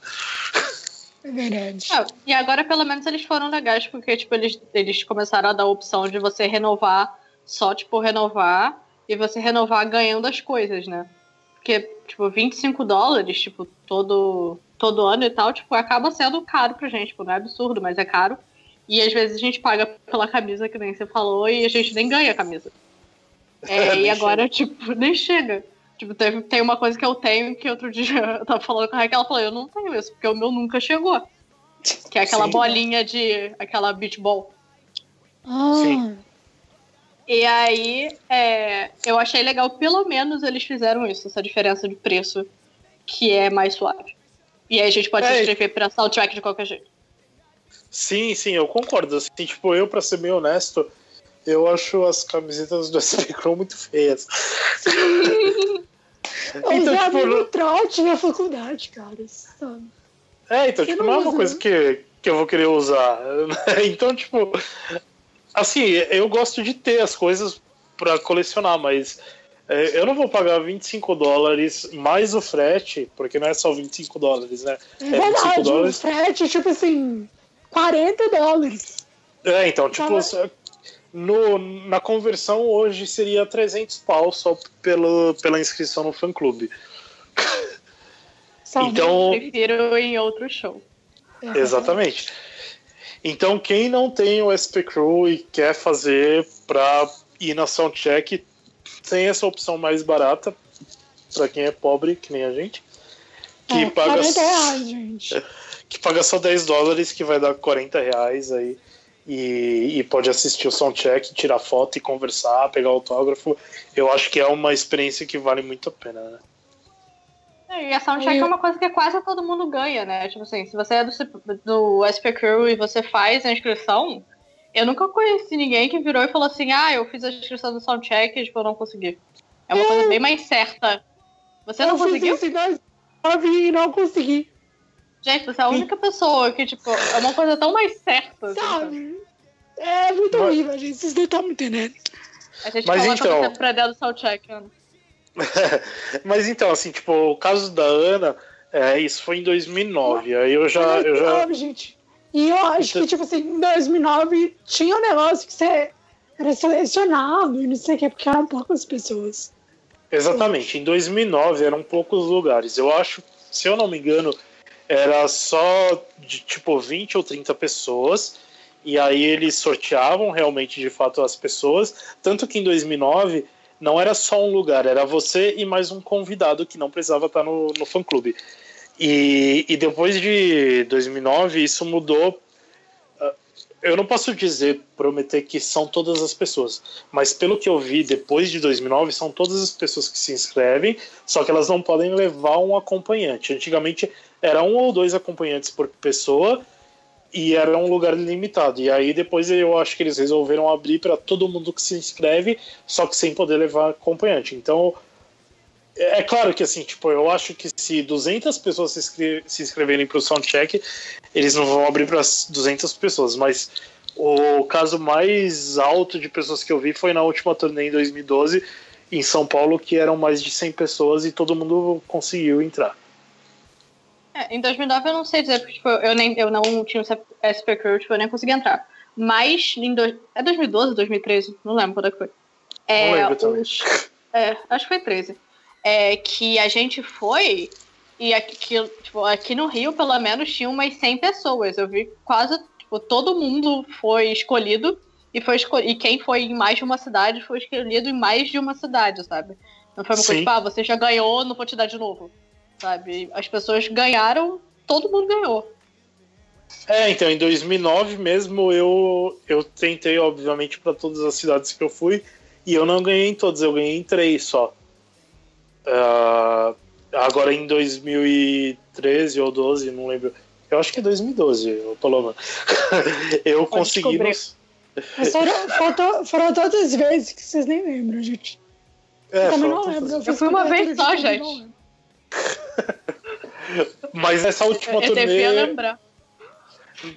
É verdade. Ah, e agora, pelo menos, eles foram legais, porque, tipo, eles, eles começaram a dar a opção de você renovar, só, tipo, renovar, e você renovar ganhando as coisas, né? Porque, tipo, 25 dólares, tipo, todo, todo ano e tal, tipo, acaba sendo caro pra gente, tipo, não é absurdo, mas é caro. E às vezes a gente paga pela camisa, que nem você falou, e a gente nem ganha a camisa. É, e agora, chega. tipo, nem chega. Tipo, teve, tem uma coisa que eu tenho que outro dia eu tava falando com a Raquel, ela falou, eu não tenho isso, porque o meu nunca chegou. Que é aquela Sim. bolinha de. aquela beach ball. Ah. Sim. E aí, é, eu achei legal, pelo menos eles fizeram isso, essa diferença de preço, que é mais suave. E aí a gente pode é. se inscrever pra soundtrack de qualquer jeito. Sim, sim, eu concordo. Assim, tipo, eu, pra ser meio honesto, eu acho as camisetas do SP Chrome muito feias. então, tipo, no trote na faculdade, cara, sabe? É, então, tipo, não, não é uma coisa que, que eu vou querer usar. então, tipo, assim, eu gosto de ter as coisas para colecionar, mas é, eu não vou pagar 25 dólares mais o frete, porque não é só 25 dólares, né? É, verdade, dólares. o frete, tipo assim, 40 dólares. É, então, tipo, no, na conversão hoje seria 300 pau só pelo, pela inscrição no fã clube. então, eu prefiro em outro show. Exatamente. Então, quem não tem o SP Crew e quer fazer para ir na Soundcheck, tem essa opção mais barata para quem é pobre, que nem a gente. Que é, paga. Reais, gente. Que paga só 10 dólares, que vai dar 40 reais aí e, e, pode assistir o soundcheck, tirar foto e conversar, pegar autógrafo. Eu acho que é uma experiência que vale muito a pena, né? É, e a soundcheck é uma coisa que quase todo mundo ganha, né? Tipo assim, se você é do, do SP Crew e você faz a inscrição, eu nunca conheci ninguém que virou e falou assim: ah, eu fiz a inscrição do soundcheck e tipo, eu não consegui. É uma é. coisa bem mais certa. Você eu não conseguiu? Eu não consegui. Gente, você é a única pessoa que, tipo, é uma coisa tão mais certa. Assim, sabe? É muito Mas... horrível, gente. Vocês não estão me entendendo. A gente Mas coloca então... pra dentro do soundcheck, Ana. Mas então, assim, tipo, o caso da Ana, é, isso foi em 2009. Aí eu já. eu já... gente. E eu acho então... que, tipo assim, em 2009 tinha um negócio que você era selecionado e não sei o que, porque eram poucas pessoas. Exatamente. Em 2009 eram poucos lugares. Eu acho, se eu não me engano, era só de tipo 20 ou 30 pessoas. E aí eles sorteavam realmente de fato as pessoas. Tanto que em 2009 não era só um lugar, era você e mais um convidado que não precisava estar no, no fã-clube. E, e depois de 2009 isso mudou eu não posso dizer, prometer que são todas as pessoas, mas pelo que eu vi depois de 2009, são todas as pessoas que se inscrevem, só que elas não podem levar um acompanhante. Antigamente era um ou dois acompanhantes por pessoa e era um lugar limitado. E aí depois eu acho que eles resolveram abrir para todo mundo que se inscreve, só que sem poder levar acompanhante. Então é claro que assim, tipo, eu acho que se 200 pessoas se, inscre se inscreverem para o Soundcheck, eles não vão abrir para 200 pessoas, mas o caso mais alto de pessoas que eu vi foi na última turnê em 2012 em São Paulo, que eram mais de 100 pessoas e todo mundo conseguiu entrar. É, em 2009 eu não sei dizer, porque tipo, eu, nem, eu não tinha o SP Crew, tipo, eu nem consegui entrar. Mas em do, é 2012, 2013, não lembro quando é que foi. É, não lembro também. Os, é, acho que foi 13 é, que a gente foi e aqui, tipo, aqui no Rio, pelo menos, tinha umas 100 pessoas. Eu vi quase, tipo, todo mundo foi escolhido e foi escol e quem foi em mais de uma cidade foi escolhido em mais de uma cidade, sabe? Não foi uma Sim. coisa tipo, ah, você já ganhou, não vou te dar de novo, sabe? As pessoas ganharam, todo mundo ganhou. É, então, em 2009 mesmo eu, eu tentei, obviamente, para todas as cidades que eu fui, e eu não ganhei em todas, eu ganhei em três só. Uh, agora em 2013 ou 12, não lembro. Eu acho que é 2012, Paloma. eu Pode consegui. Nos... Mas foram, foram todas as vezes que vocês nem lembram, gente. É, eu também não lembro. Eu, eu fui uma vez só, gente. Mas nessa última eu, eu turnê. lembrar.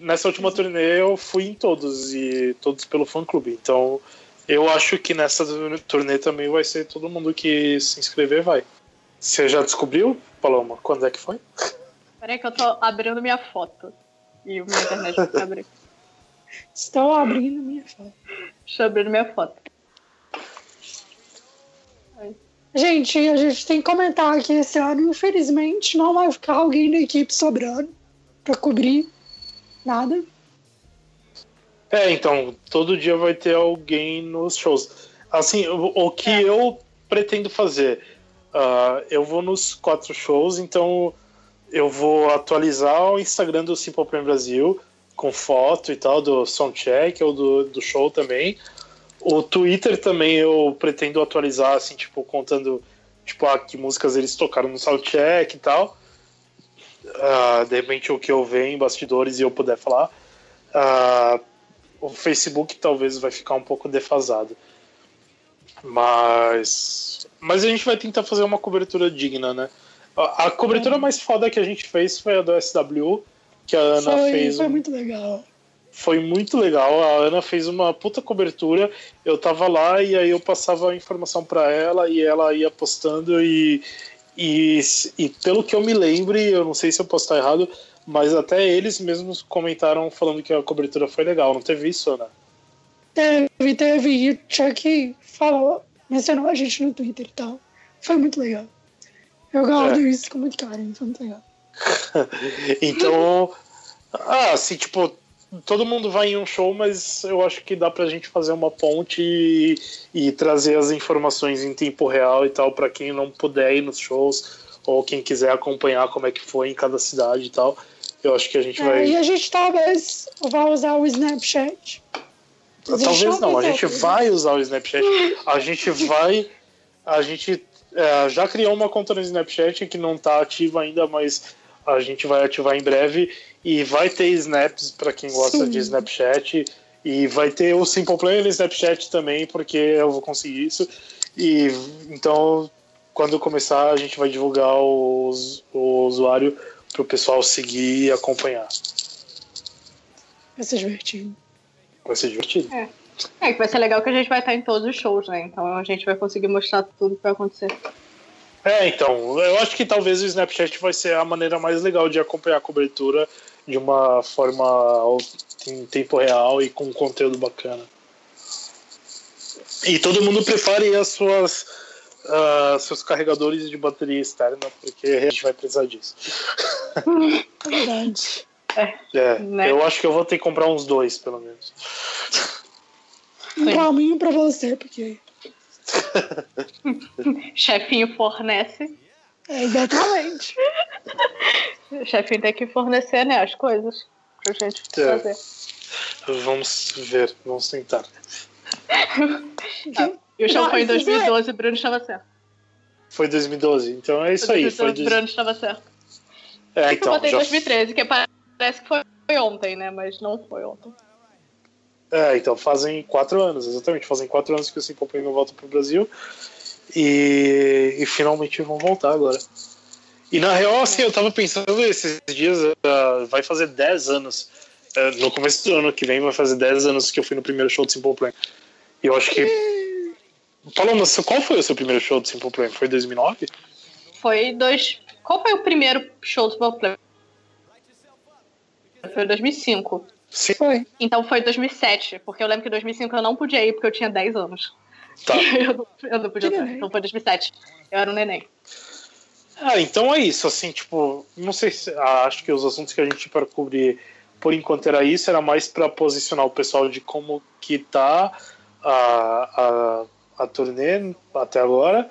Nessa última turnê eu fui em todos e todos pelo fã clube. Então eu acho que nessa turnê também vai ser todo mundo que se inscrever vai. Você já descobriu, Paloma, quando é que foi? Peraí que eu tô abrindo minha foto. E minha internet tá abrindo. Estou abrindo minha foto. Estou abrindo minha foto. Gente, a gente tem que comentar que esse ano, infelizmente, não vai ficar alguém da equipe sobrando para cobrir nada. É, então, todo dia vai ter alguém nos shows. Assim, o, o que é. eu pretendo fazer? Uh, eu vou nos quatro shows, então eu vou atualizar o Instagram do Simple Plan Brasil com foto e tal do soundcheck ou do, do show também. O Twitter também eu pretendo atualizar, assim, tipo, contando tipo, ah, que músicas eles tocaram no soundcheck e tal. Uh, de repente o que eu ver em bastidores e eu puder falar. Uh, o Facebook talvez vai ficar um pouco defasado. Mas. Mas a gente vai tentar fazer uma cobertura digna, né? A, a cobertura é. mais foda que a gente fez foi a do SW, que a Ana foi, fez. Foi um... muito legal. Foi muito legal. A Ana fez uma puta cobertura. Eu tava lá e aí eu passava a informação para ela e ela ia postando e, e, e pelo que eu me lembre, eu não sei se eu posso estar errado, mas até eles mesmos comentaram falando que a cobertura foi legal. Não teve isso, Ana? Teve, teve. E o Chuck falou, mencionou a gente no Twitter e tal. Foi muito legal. Eu guardo é. isso com muito carinho, foi muito legal. então, ah, assim, tipo, todo mundo vai em um show, mas eu acho que dá pra gente fazer uma ponte e, e trazer as informações em tempo real e tal para quem não puder ir nos shows ou quem quiser acompanhar como é que foi em cada cidade e tal. Eu acho que a gente é, vai. E a gente talvez vai usar o Snapchat. Talvez não, a gente vai usar o Snapchat. A gente vai. A gente é, já criou uma conta no Snapchat que não está ativa ainda, mas a gente vai ativar em breve. E vai ter snaps para quem gosta Sim. de Snapchat. E vai ter o Simple Play no Snapchat também, porque eu vou conseguir isso. E então, quando começar, a gente vai divulgar os, o usuário para o pessoal seguir e acompanhar. Vai ser divertido. Vai ser divertido. É. É, que vai ser legal que a gente vai estar em todos os shows, né? Então a gente vai conseguir mostrar tudo que vai acontecer. É, então, eu acho que talvez o Snapchat vai ser a maneira mais legal de acompanhar a cobertura de uma forma em tempo real e com conteúdo bacana. E todo mundo prepare as suas uh, seus carregadores de bateria externa, porque a gente vai precisar disso. É verdade. É, é né? eu acho que eu vou ter que comprar uns dois, pelo menos. Um caminho pra você, porque. Chefinho fornece. É, exatamente. Chefinho tem que fornecer, né, as coisas pra gente é. fazer. Vamos ver, vamos tentar. ah, e o show foi em 2012, Bruno estava certo. Foi 2012, então é isso aí. Foi Bruno estava certo. É, então. Eu botei já... 2013, que parece que foi ontem, né? Mas não foi ontem. É, então fazem quatro anos, exatamente. Fazem quatro anos que o Simple Plan volta pro Brasil. E, e, finalmente vão voltar agora. E na real, assim, eu tava pensando esses dias, uh, vai fazer 10 anos. Uh, no começo do ano que vem vai fazer 10 anos que eu fui no primeiro show do Simple Plan. E eu acho que. Paloma, qual foi o seu primeiro show do Simple Plan? Foi 2009? Foi dois. Qual foi o primeiro show do Simple Plan? Foi 2005. Sim. Foi. Então foi 2007, porque eu lembro que em 2005 eu não podia ir porque eu tinha 10 anos. Tá. eu, não, eu não podia ir, então foi 2007. Eu era um neném. Ah, então é isso, assim, tipo, não sei se. Ah, acho que os assuntos que a gente para cobrir por enquanto era isso, era mais para posicionar o pessoal de como que tá a, a, a turnê até agora.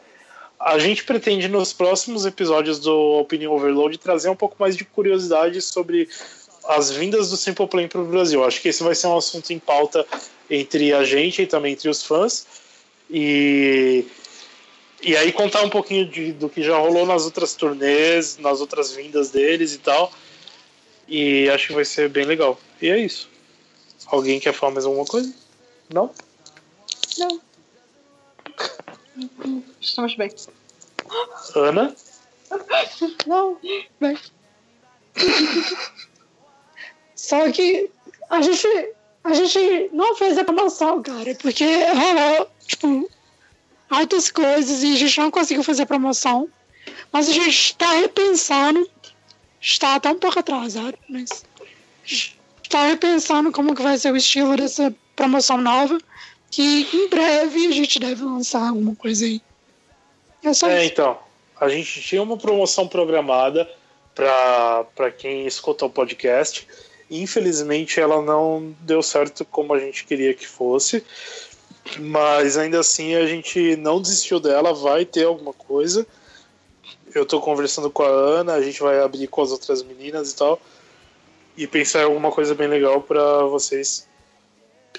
A gente pretende nos próximos episódios do Opinion Overload trazer um pouco mais de curiosidade sobre as vindas do Simple Plan para o Brasil. Acho que esse vai ser um assunto em pauta entre a gente e também entre os fãs. E, e aí contar um pouquinho de, do que já rolou nas outras turnês, nas outras vindas deles e tal. E acho que vai ser bem legal. E é isso. Alguém quer falar mais alguma coisa? Não? Não. Estamos bem. Ana? Não, bem. Só que a gente, a gente não fez a promoção, cara, porque rolou, tipo, altas coisas e a gente não conseguiu fazer a promoção. Mas a gente está repensando, está até um pouco atrasado, mas está repensando como que vai ser o estilo dessa promoção nova, que em breve a gente deve lançar alguma coisa aí. É só é, isso. então, a gente tinha uma promoção programada para quem escuta o podcast. Infelizmente ela não deu certo como a gente queria que fosse, mas ainda assim a gente não desistiu dela, vai ter alguma coisa. Eu estou conversando com a Ana, a gente vai abrir com as outras meninas e tal, e pensar em alguma coisa bem legal para vocês.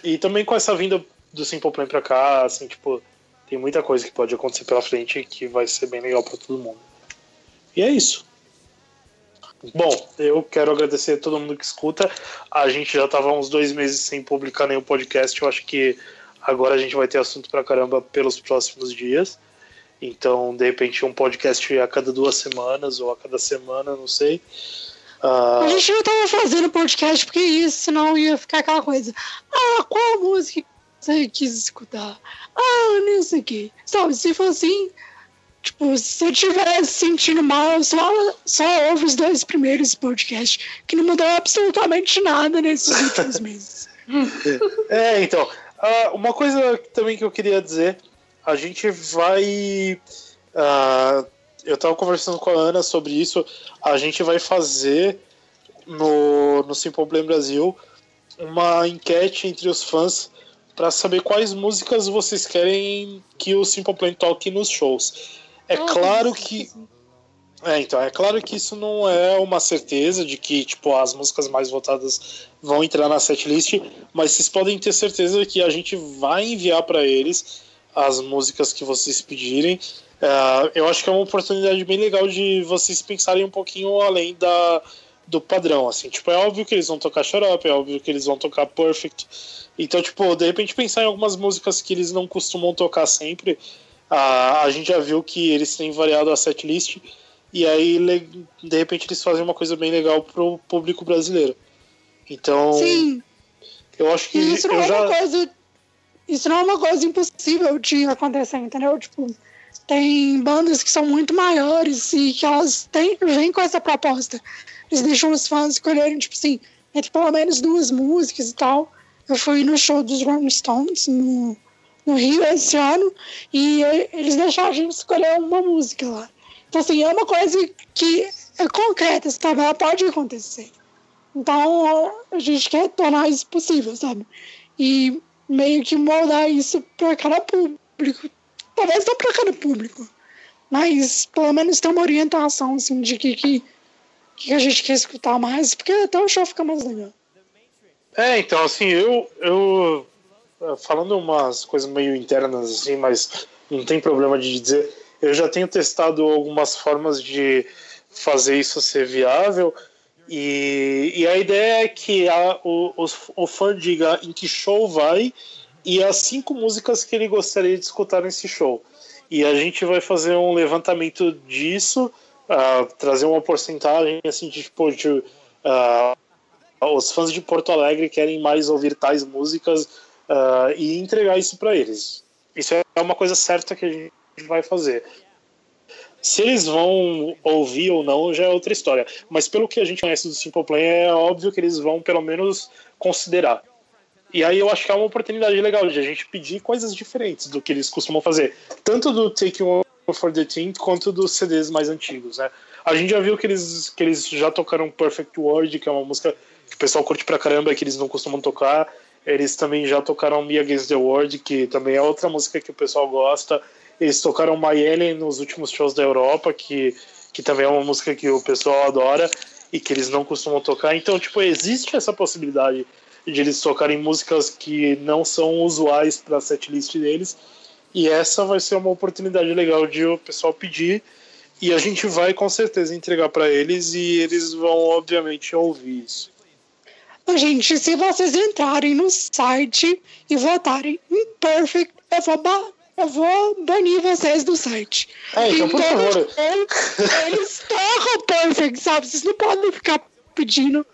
E também com essa vinda do Simple Plan para cá, assim, tipo, tem muita coisa que pode acontecer pela frente que vai ser bem legal para todo mundo. E é isso. Bom, eu quero agradecer a todo mundo que escuta. A gente já estava uns dois meses sem publicar nenhum podcast. Eu acho que agora a gente vai ter assunto pra caramba pelos próximos dias. Então, de repente, um podcast a cada duas semanas ou a cada semana, não sei. Uh... A gente não estava fazendo podcast porque isso, senão ia ficar aquela coisa. Ah, qual música você quis escutar? Ah, não sei o quê. Sabe, se for assim, Tipo, se eu tivesse sentindo mal, só, só ouve os dois primeiros podcasts, que não mudou absolutamente nada nesses últimos meses. É, então. Uh, uma coisa também que eu queria dizer, a gente vai. Uh, eu estava conversando com a Ana sobre isso. A gente vai fazer no, no Simple Play Brasil uma enquete entre os fãs para saber quais músicas vocês querem que o Simple Plan toque nos shows. É claro que. É, então, é claro que isso não é uma certeza de que, tipo, as músicas mais votadas vão entrar na setlist, mas vocês podem ter certeza que a gente vai enviar para eles as músicas que vocês pedirem. Uh, eu acho que é uma oportunidade bem legal de vocês pensarem um pouquinho além da, do padrão, assim. Tipo, é óbvio que eles vão tocar Up, é óbvio que eles vão tocar Perfect. Então, tipo, de repente pensar em algumas músicas que eles não costumam tocar sempre a, a gente já viu que eles têm variado a setlist e aí de repente eles fazem uma coisa bem legal pro público brasileiro. Então, Sim. eu acho que isso não é já... uma coisa isso não é uma coisa impossível de acontecer, entendeu? Tipo, tem bandas que são muito maiores e que elas têm, vêm com essa proposta. Eles deixam os fãs escolherem, tipo assim, entre pelo menos duas músicas e tal. Eu fui no show dos Rolling Stones no, no Rio esse ano e eles deixaram a gente escolher uma música lá. Então, assim, é uma coisa que é concreta, sabe? Ela pode acontecer. Então, a gente quer tornar isso possível, sabe? E meio que moldar isso para cada público. Talvez não para cada público, mas pelo menos ter uma orientação, assim, de que, que, que a gente quer escutar mais, porque até o show fica mais legal. É, então, assim, eu, eu falando umas coisas meio internas assim, mas não tem problema de dizer. Eu já tenho testado algumas formas de fazer isso ser viável. E, e a ideia é que a, o, o, o fã diga em que show vai e as cinco músicas que ele gostaria de escutar nesse show. E a gente vai fazer um levantamento disso, uh, trazer uma porcentagem assim de tipo de, uh, os fãs de Porto Alegre querem mais ouvir tais músicas uh, e entregar isso para eles. Isso é uma coisa certa que a gente vai fazer. Se eles vão ouvir ou não já é outra história. Mas pelo que a gente conhece do Simple Plan, é óbvio que eles vão pelo menos considerar. E aí eu acho que é uma oportunidade legal de a gente pedir coisas diferentes do que eles costumam fazer. Tanto do Take One for the Team quanto dos CDs mais antigos, né? A gente já viu que eles, que eles já tocaram Perfect World, que é uma música que o pessoal curte pra caramba, que eles não costumam tocar. Eles também já tocaram Me Against the World, que também é outra música que o pessoal gosta. Eles tocaram My Alien nos últimos shows da Europa, que, que também é uma música que o pessoal adora. e que eles não costumam tocar. Então, tipo, existe essa possibilidade de eles tocarem músicas que não são usuais para a setlist deles. E essa vai ser uma oportunidade legal de o pessoal pedir. E a gente vai com certeza entregar para eles e eles vão, obviamente, ouvir isso. Gente, se vocês entrarem no site e votarem em Perfect, eu vou, eu vou banir vocês do site. É, então, por Então, favor. Eles tocam Perfect, sabe? Vocês não podem ficar pedindo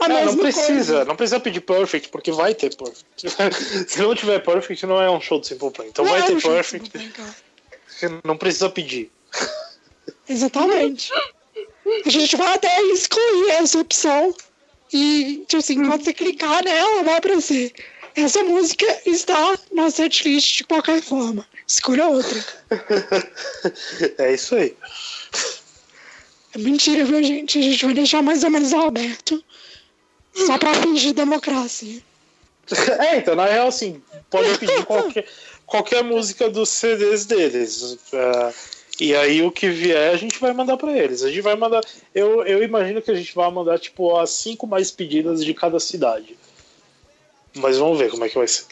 a É, não precisa, coisa. não precisa pedir perfect, porque vai ter perfect. Se não tiver perfect, não é um show do Simple Plan. Então Não vai é ter um de perfect, você não precisa pedir. Exatamente. A gente vai até excluir essa opção. E, tipo assim, quando você clicar nela, vai aparecer. Essa música está na setlist de qualquer forma. Escolha outra. É isso aí. É mentira, viu, gente? A gente vai deixar mais ou menos aberto. Só pra fingir democracia. É, então, na real, assim, podem pedir qualquer, qualquer música dos CDs deles. É, e aí o que vier a gente vai mandar pra eles. A gente vai mandar. Eu, eu imagino que a gente vai mandar, tipo, as cinco mais pedidas de cada cidade. Mas vamos ver como é que vai ser.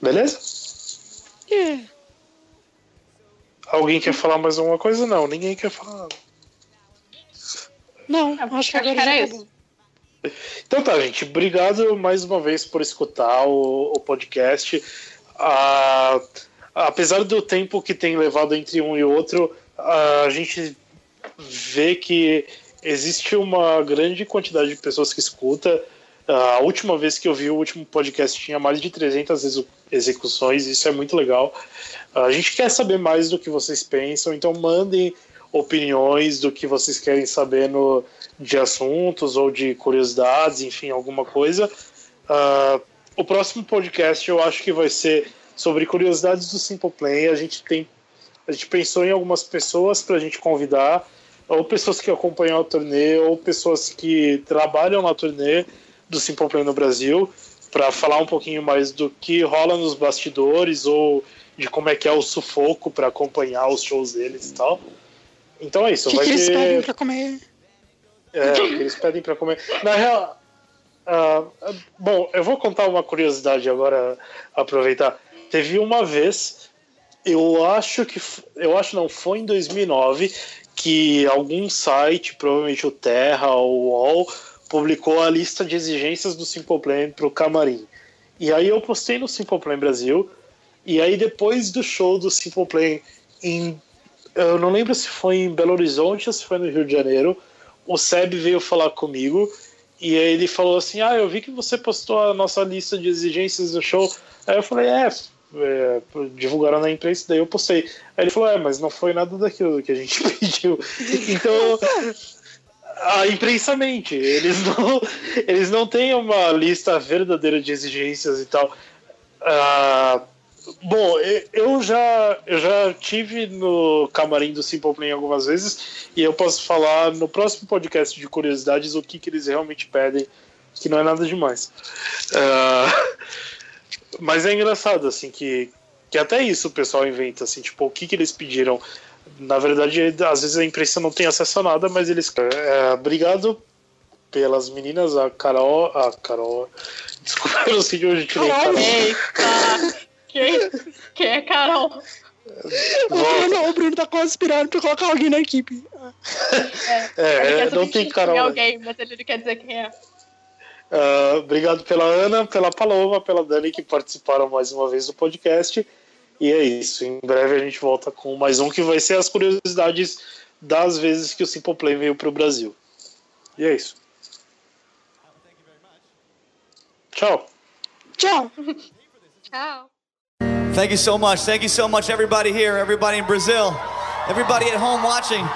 Beleza? É. Alguém quer falar mais alguma coisa? Não, ninguém quer falar nada. Não, Eu acho que acho agora que era já isso. Então tá, gente. Obrigado mais uma vez por escutar o, o podcast. Ah, apesar do tempo que tem levado entre um e outro, a gente vê que existe uma grande quantidade de pessoas que escuta. A última vez que eu vi o último podcast tinha mais de 300 execu- execuções, isso é muito legal. A gente quer saber mais do que vocês pensam, então mandem opiniões do que vocês querem saber no, de assuntos ou de curiosidades, enfim, alguma coisa. Ah, o próximo podcast eu acho que vai ser sobre curiosidades do Simple Play. A gente tem, a gente pensou em algumas pessoas para a gente convidar, ou pessoas que acompanham a turnê, ou pessoas que trabalham na turnê do Simple Play no Brasil, para falar um pouquinho mais do que rola nos bastidores ou de como é que é o sufoco para acompanhar os shows deles e tal. Então é isso, que, vai que eles ter pedem pra comer? é, que eles pedem pra comer. Na real, ah, bom, eu vou contar uma curiosidade agora, aproveitar. Teve uma vez, eu acho que, eu acho não, foi em 2009 que algum site, provavelmente o Terra ou o UOL, publicou a lista de exigências do Simple Plan pro camarim. E aí eu postei no Simple Plan Brasil. E aí depois do show do Simple Plan em eu não lembro se foi em Belo Horizonte ou se foi no Rio de Janeiro, o Seb veio falar comigo e ele falou assim: Ah, eu vi que você postou a nossa lista de exigências do show. Aí eu falei: É, é divulgaram na imprensa, daí eu postei. Aí ele falou: É, mas não foi nada daquilo que a gente pediu. Então. A imprensa mente, eles não, eles não têm uma lista verdadeira de exigências e tal. Ah, Bom, eu já, eu já tive no camarim do Simple Plan algumas vezes e eu posso falar no próximo podcast de curiosidades o que, que eles realmente pedem, que não é nada demais. Ah, mas é engraçado, assim, que, que até isso o pessoal inventa, assim, tipo, o que, que eles pediram. Na verdade, às vezes a imprensa não tem acesso a nada, mas eles. É, obrigado pelas meninas, a Carol. A Carol. Desculpa, eu não sei de onde tirei Carol. Eita! Quem, quem é Carol? O Bruno, o Bruno tá conspirando pra colocar alguém na equipe. Ele É, quer não tem Carol. né? alguém, mas ele não quer dizer quem é. Ah, obrigado pela Ana, pela Paloma, pela Dani que participaram mais uma vez do podcast. E é isso. Em breve a gente volta com mais um que vai ser as curiosidades das vezes que o Simple Play veio para o Brasil. E é isso. Tchau. Tchau. Tchau. Thank you so much. Thank you so much, everybody here, everybody in Brazil, everybody at home watching.